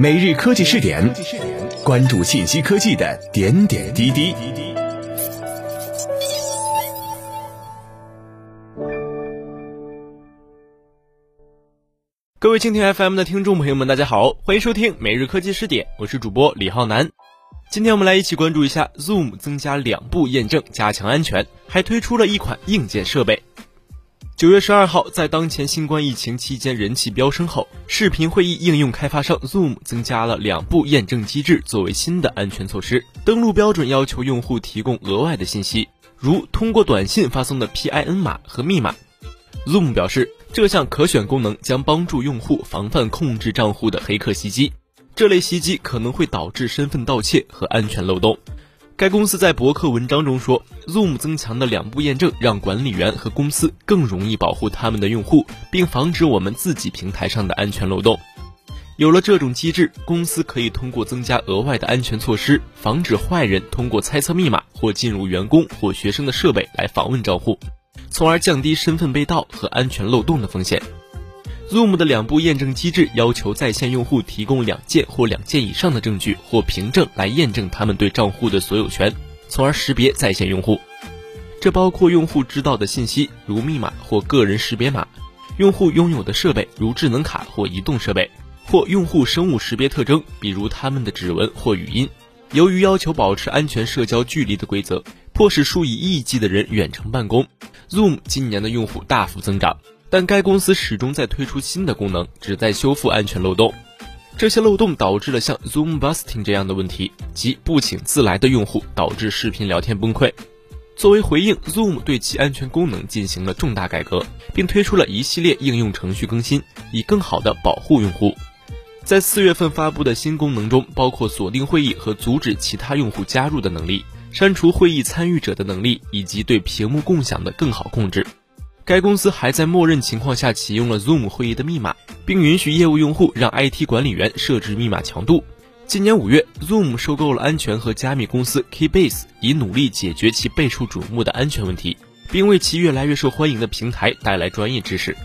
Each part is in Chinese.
每日科技试点，关注信息科技的点点滴滴。各位蜻蜓 FM 的听众朋友们，大家好，欢迎收听每日科技试点，我是主播李浩南。今天我们来一起关注一下 Zoom 增加两步验证，加强安全，还推出了一款硬件设备。九月十二号，在当前新冠疫情期间人气飙升后，视频会议应用开发商 Zoom 增加了两步验证机制，作为新的安全措施。登录标准要求用户提供额外的信息，如通过短信发送的 PIN 码和密码。Zoom 表示，这项可选功能将帮助用户防范控制账户的黑客袭击，这类袭击可能会导致身份盗窃和安全漏洞。该公司在博客文章中说，Zoom 增强的两步验证让管理员和公司更容易保护他们的用户，并防止我们自己平台上的安全漏洞。有了这种机制，公司可以通过增加额外的安全措施，防止坏人通过猜测密码或进入员工或学生的设备来访问账户，从而降低身份被盗和安全漏洞的风险。Zoom 的两步验证机制要求在线用户提供两件或两件以上的证据或凭证来验证他们对账户的所有权，从而识别在线用户。这包括用户知道的信息，如密码或个人识别码；用户拥有的设备，如智能卡或移动设备；或用户生物识别特征，比如他们的指纹或语音。由于要求保持安全社交距离的规则，迫使数以亿计的人远程办公，Zoom 今年的用户大幅增长。但该公司始终在推出新的功能，旨在修复安全漏洞。这些漏洞导致了像 Zoom Busting 这样的问题，即不请自来的用户导致视频聊天崩溃。作为回应，Zoom 对其安全功能进行了重大改革，并推出了一系列应用程序更新，以更好地保护用户。在四月份发布的新功能中，包括锁定会议和阻止其他用户加入的能力，删除会议参与者的能力，以及对屏幕共享的更好控制。该公司还在默认情况下启用了 Zoom 会议的密码，并允许业务用户让 IT 管理员设置密码强度。今年五月，Zoom 收购了安全和加密公司 Keybase，以努力解决其备受瞩目的安全问题，并为其越来越受欢迎的平台带来专业知识。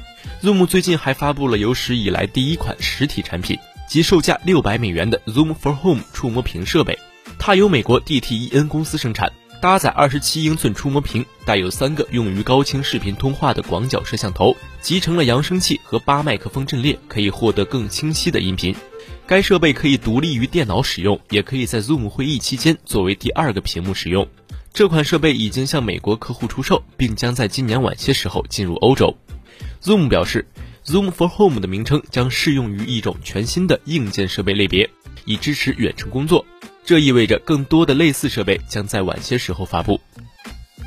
Zoom 最近还发布了有史以来第一款实体产品，即售价六百美元的 Zoom for Home 触摸屏设备，它由美国 DTEN 公司生产。搭载二十七英寸触摸屏，带有三个用于高清视频通话的广角摄像头，集成了扬声器和八麦克风阵列，可以获得更清晰的音频。该设备可以独立于电脑使用，也可以在 Zoom 会议期间作为第二个屏幕使用。这款设备已经向美国客户出售，并将在今年晚些时候进入欧洲。Zoom 表示，Zoom for Home 的名称将适用于一种全新的硬件设备类别，以支持远程工作。这意味着更多的类似设备将在晚些时候发布。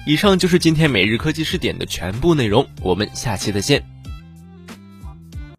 以上就是今天每日科技视点的全部内容，我们下期再见。